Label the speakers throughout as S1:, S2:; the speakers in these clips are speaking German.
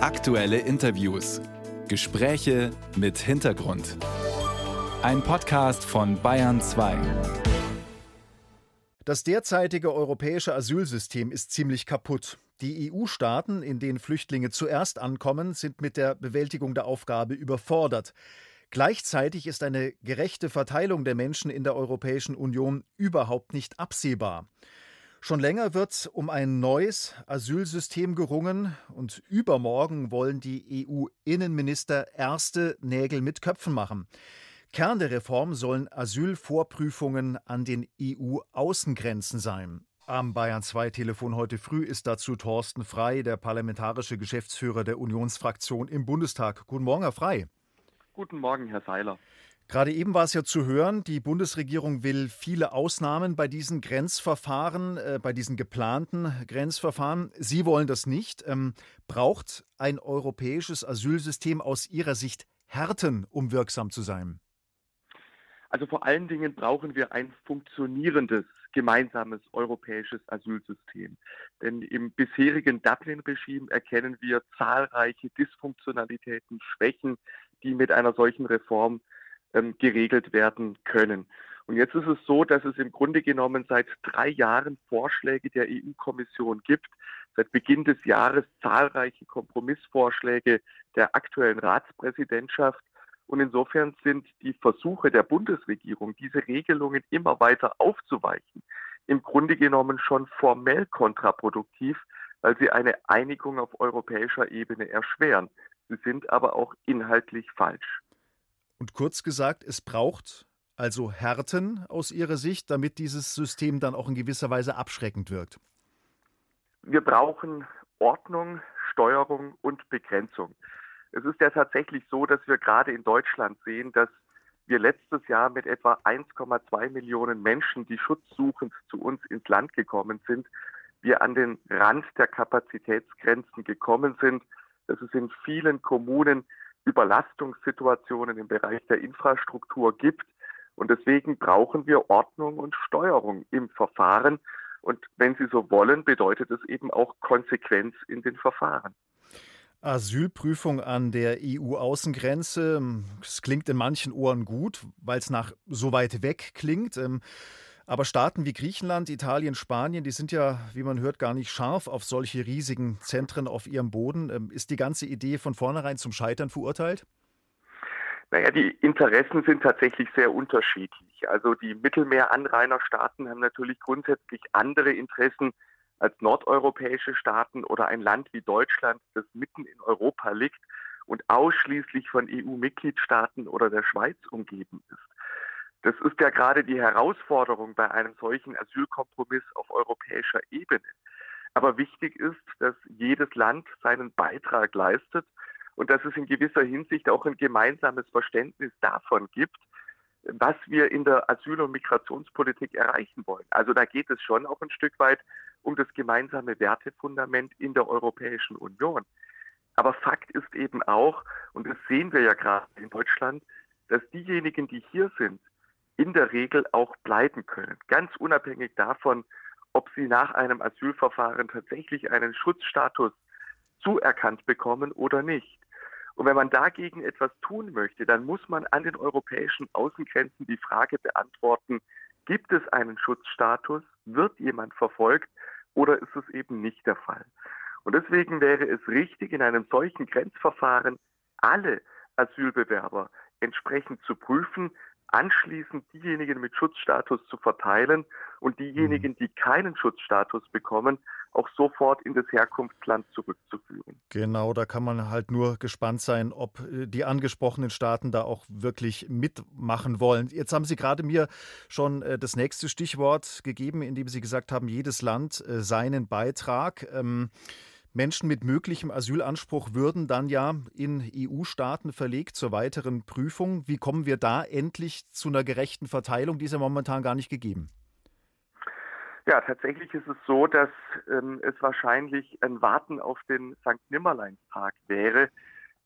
S1: Aktuelle Interviews. Gespräche mit Hintergrund. Ein Podcast von Bayern 2.
S2: Das derzeitige europäische Asylsystem ist ziemlich kaputt. Die EU-Staaten, in denen Flüchtlinge zuerst ankommen, sind mit der Bewältigung der Aufgabe überfordert. Gleichzeitig ist eine gerechte Verteilung der Menschen in der Europäischen Union überhaupt nicht absehbar. Schon länger wird um ein neues Asylsystem gerungen und übermorgen wollen die EU-Innenminister erste Nägel mit Köpfen machen. Kern der Reform sollen Asylvorprüfungen an den EU-Außengrenzen sein. Am Bayern 2 Telefon heute früh ist dazu Thorsten Frei, der parlamentarische Geschäftsführer der Unionsfraktion im Bundestag. Guten Morgen, Herr Frei.
S3: Guten Morgen, Herr Seiler.
S2: Gerade eben war es ja zu hören, die Bundesregierung will viele Ausnahmen bei diesen Grenzverfahren, äh, bei diesen geplanten Grenzverfahren. Sie wollen das nicht. Ähm, braucht ein europäisches Asylsystem aus Ihrer Sicht Härten, um wirksam zu sein?
S3: Also vor allen Dingen brauchen wir ein funktionierendes gemeinsames europäisches Asylsystem. Denn im bisherigen Dublin-Regime erkennen wir zahlreiche Dysfunktionalitäten, Schwächen, die mit einer solchen Reform ähm, geregelt werden können. Und jetzt ist es so, dass es im Grunde genommen seit drei Jahren Vorschläge der EU-Kommission gibt, seit Beginn des Jahres zahlreiche Kompromissvorschläge der aktuellen Ratspräsidentschaft. Und insofern sind die Versuche der Bundesregierung, diese Regelungen immer weiter aufzuweichen, im Grunde genommen schon formell kontraproduktiv, weil sie eine Einigung auf europäischer Ebene erschweren. Sie sind aber auch inhaltlich falsch.
S2: Und kurz gesagt, es braucht also Härten aus Ihrer Sicht, damit dieses System dann auch in gewisser Weise abschreckend wirkt.
S3: Wir brauchen Ordnung, Steuerung und Begrenzung. Es ist ja tatsächlich so, dass wir gerade in Deutschland sehen, dass wir letztes Jahr mit etwa 1,2 Millionen Menschen, die schutzsuchend zu uns ins Land gekommen sind, wir an den Rand der Kapazitätsgrenzen gekommen sind, dass es in vielen Kommunen Überlastungssituationen im Bereich der Infrastruktur gibt. Und deswegen brauchen wir Ordnung und Steuerung im Verfahren. Und wenn Sie so wollen, bedeutet es eben auch Konsequenz in den Verfahren.
S2: Asylprüfung an der EU-Außengrenze. Es klingt in manchen Ohren gut, weil es nach so weit weg klingt. Aber Staaten wie Griechenland, Italien, Spanien, die sind ja, wie man hört, gar nicht scharf auf solche riesigen Zentren auf ihrem Boden. Ähm, ist die ganze Idee von vornherein zum Scheitern verurteilt?
S3: Naja, die Interessen sind tatsächlich sehr unterschiedlich. Also die Mittelmeeranrainerstaaten haben natürlich grundsätzlich andere Interessen als nordeuropäische Staaten oder ein Land wie Deutschland, das mitten in Europa liegt und ausschließlich von EU-Mitgliedstaaten oder der Schweiz umgeben ist. Das ist ja gerade die Herausforderung bei einem solchen Asylkompromiss auf europäischer Ebene. Aber wichtig ist, dass jedes Land seinen Beitrag leistet und dass es in gewisser Hinsicht auch ein gemeinsames Verständnis davon gibt, was wir in der Asyl- und Migrationspolitik erreichen wollen. Also da geht es schon auch ein Stück weit um das gemeinsame Wertefundament in der Europäischen Union. Aber Fakt ist eben auch, und das sehen wir ja gerade in Deutschland, dass diejenigen, die hier sind, in der Regel auch bleiben können. Ganz unabhängig davon, ob sie nach einem Asylverfahren tatsächlich einen Schutzstatus zuerkannt bekommen oder nicht. Und wenn man dagegen etwas tun möchte, dann muss man an den europäischen Außengrenzen die Frage beantworten, gibt es einen Schutzstatus, wird jemand verfolgt oder ist es eben nicht der Fall. Und deswegen wäre es richtig, in einem solchen Grenzverfahren alle Asylbewerber entsprechend zu prüfen, anschließend diejenigen mit Schutzstatus zu verteilen und diejenigen, mhm. die keinen Schutzstatus bekommen, auch sofort in das Herkunftsland zurückzuführen.
S2: Genau, da kann man halt nur gespannt sein, ob äh, die angesprochenen Staaten da auch wirklich mitmachen wollen. Jetzt haben Sie gerade mir schon äh, das nächste Stichwort gegeben, indem Sie gesagt haben, jedes Land äh, seinen Beitrag. Ähm, Menschen mit möglichem Asylanspruch würden dann ja in EU-Staaten verlegt zur weiteren Prüfung. Wie kommen wir da endlich zu einer gerechten Verteilung? Die ist ja momentan gar nicht gegeben.
S3: Ja, tatsächlich ist es so, dass ähm, es wahrscheinlich ein Warten auf den St. Nimmerleinstag wäre,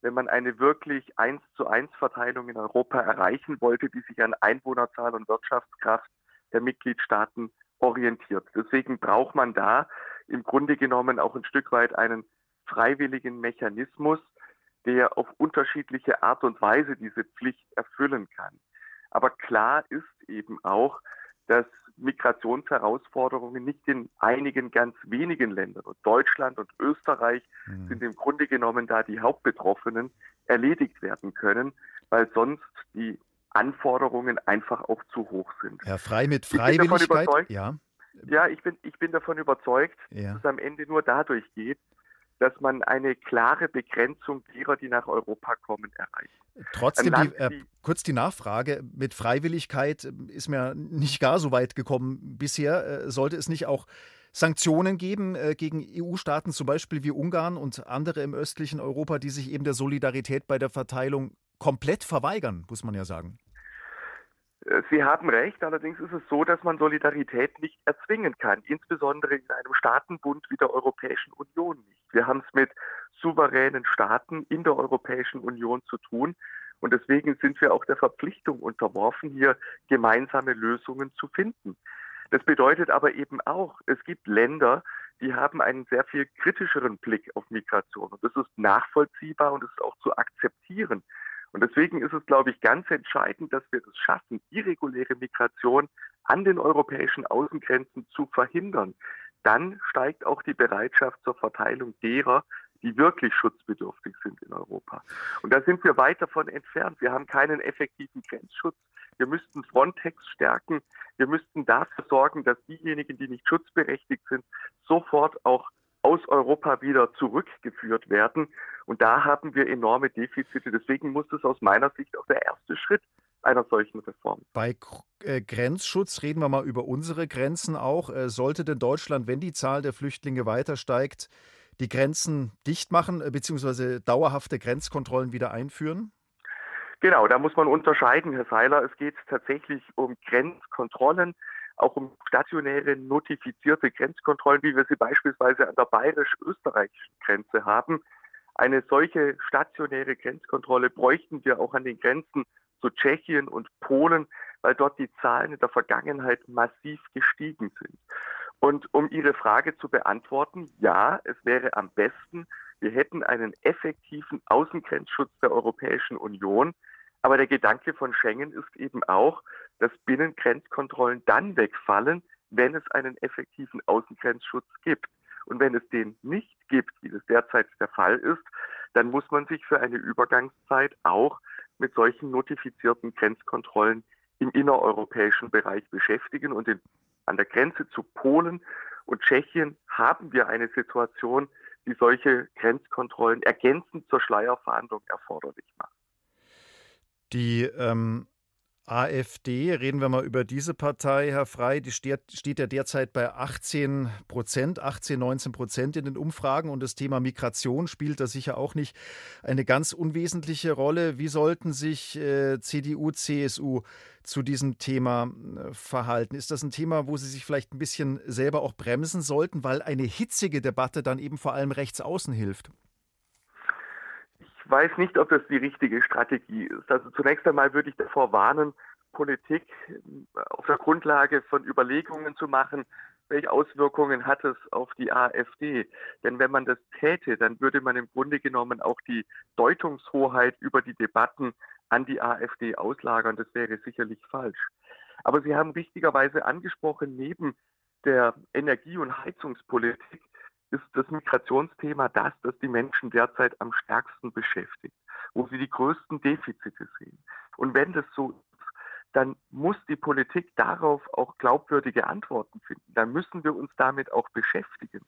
S3: wenn man eine wirklich eins zu eins Verteilung in Europa erreichen wollte, die sich an Einwohnerzahl und Wirtschaftskraft der Mitgliedstaaten orientiert. Deswegen braucht man da im Grunde genommen auch ein Stück weit einen freiwilligen Mechanismus, der auf unterschiedliche Art und Weise diese Pflicht erfüllen kann. Aber klar ist eben auch, dass Migrationsherausforderungen nicht in einigen ganz wenigen Ländern, und Deutschland und Österreich mhm. sind im Grunde genommen da die Hauptbetroffenen, erledigt werden können, weil sonst die Anforderungen einfach auch zu hoch sind.
S2: Herr Frei mit Freiwilligkeit, ja.
S3: Ja, ich bin, ich bin davon überzeugt, ja. dass es am Ende nur dadurch geht, dass man eine klare Begrenzung derer, die nach Europa kommen, erreicht.
S2: Trotzdem, die, äh, kurz die Nachfrage, mit Freiwilligkeit ist mir nicht gar so weit gekommen bisher. Äh, sollte es nicht auch Sanktionen geben äh, gegen EU-Staaten, zum Beispiel wie Ungarn und andere im östlichen Europa, die sich eben der Solidarität bei der Verteilung komplett verweigern, muss man ja sagen?
S3: Äh, Sie haben recht, allerdings ist es so, dass man Solidarität nicht erzwingen kann, insbesondere in einem Staatenbund wie der Europäischen Union nicht. Wir haben es mit souveränen Staaten in der Europäischen Union zu tun und deswegen sind wir auch der Verpflichtung unterworfen, hier gemeinsame Lösungen zu finden. Das bedeutet aber eben auch, es gibt Länder, die haben einen sehr viel kritischeren Blick auf Migration und das ist nachvollziehbar und es ist auch zu akzeptieren. Und deswegen ist es, glaube ich, ganz entscheidend, dass wir es schaffen, irreguläre Migration an den europäischen Außengrenzen zu verhindern. Dann steigt auch die Bereitschaft zur Verteilung derer, die wirklich schutzbedürftig sind in Europa. Und da sind wir weit davon entfernt. Wir haben keinen effektiven Grenzschutz. Wir müssten Frontex stärken. Wir müssten dafür sorgen, dass diejenigen, die nicht schutzberechtigt sind, sofort auch aus Europa wieder zurückgeführt werden. Und da haben wir enorme Defizite. Deswegen muss es aus meiner Sicht auch der erste Schritt einer solchen Reform.
S2: Bei äh, Grenzschutz reden wir mal über unsere Grenzen auch. Äh, sollte denn Deutschland, wenn die Zahl der Flüchtlinge weiter steigt, die Grenzen dicht machen äh, bzw. dauerhafte Grenzkontrollen wieder einführen?
S3: Genau, da muss man unterscheiden, Herr Seiler. Es geht tatsächlich um Grenzkontrollen auch um stationäre notifizierte Grenzkontrollen, wie wir sie beispielsweise an der bayerisch-österreichischen Grenze haben. Eine solche stationäre Grenzkontrolle bräuchten wir auch an den Grenzen zu Tschechien und Polen, weil dort die Zahlen in der Vergangenheit massiv gestiegen sind. Und um Ihre Frage zu beantworten, ja, es wäre am besten, wir hätten einen effektiven Außengrenzschutz der Europäischen Union. Aber der Gedanke von Schengen ist eben auch, dass Binnengrenzkontrollen dann wegfallen, wenn es einen effektiven Außengrenzschutz gibt. Und wenn es den nicht gibt, wie das derzeit der Fall ist, dann muss man sich für eine Übergangszeit auch mit solchen notifizierten Grenzkontrollen im innereuropäischen Bereich beschäftigen. Und in, an der Grenze zu Polen und Tschechien haben wir eine Situation, die solche Grenzkontrollen ergänzend zur Schleierfahndung erforderlich macht.
S2: Die ähm, AfD, reden wir mal über diese Partei, Herr Frei, die steht, steht ja derzeit bei 18 Prozent, 18, 19 Prozent in den Umfragen und das Thema Migration spielt da sicher auch nicht eine ganz unwesentliche Rolle. Wie sollten sich äh, CDU, CSU zu diesem Thema äh, verhalten? Ist das ein Thema, wo Sie sich vielleicht ein bisschen selber auch bremsen sollten, weil eine hitzige Debatte dann eben vor allem rechts außen hilft?
S3: Ich weiß nicht, ob das die richtige Strategie ist. Also zunächst einmal würde ich davor warnen, Politik äh, auf der Grundlage von Überlegungen zu machen, welche Auswirkungen hat es auf die AfD? Denn wenn man das täte, dann würde man im Grunde genommen auch die Deutungshoheit über die Debatten an die AfD auslagern. Das wäre sicherlich falsch. Aber Sie haben richtigerweise angesprochen, neben der Energie- und Heizungspolitik ist das Migrationsthema das, das die Menschen derzeit am stärksten beschäftigt, wo sie die größten Defizite sehen. Und wenn das so ist, dann muss die Politik darauf auch glaubwürdige Antworten finden. Dann müssen wir uns damit auch beschäftigen.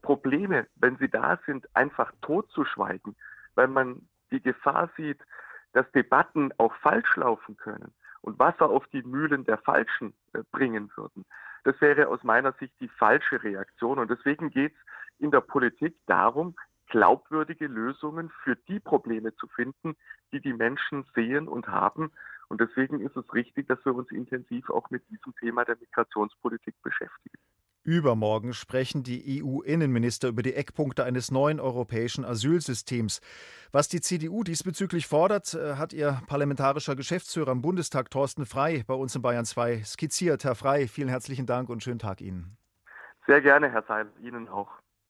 S3: Probleme, wenn sie da sind, einfach totzuschweigen, weil man die Gefahr sieht, dass Debatten auch falsch laufen können und Wasser auf die Mühlen der Falschen äh, bringen würden. Das wäre aus meiner Sicht die falsche Reaktion. Und deswegen geht es in der Politik darum, glaubwürdige Lösungen für die Probleme zu finden, die die Menschen sehen und haben. Und deswegen ist es richtig, dass wir uns intensiv auch mit diesem Thema der Migrationspolitik beschäftigen.
S2: Übermorgen sprechen die EU-Innenminister über die Eckpunkte eines neuen europäischen Asylsystems. Was die CDU diesbezüglich fordert, äh, hat ihr parlamentarischer Geschäftsführer im Bundestag Thorsten Frei bei uns in Bayern 2 skizziert. Herr Frei, vielen herzlichen Dank und schönen Tag Ihnen.
S3: Sehr gerne, Herr Seil, Ihnen auch.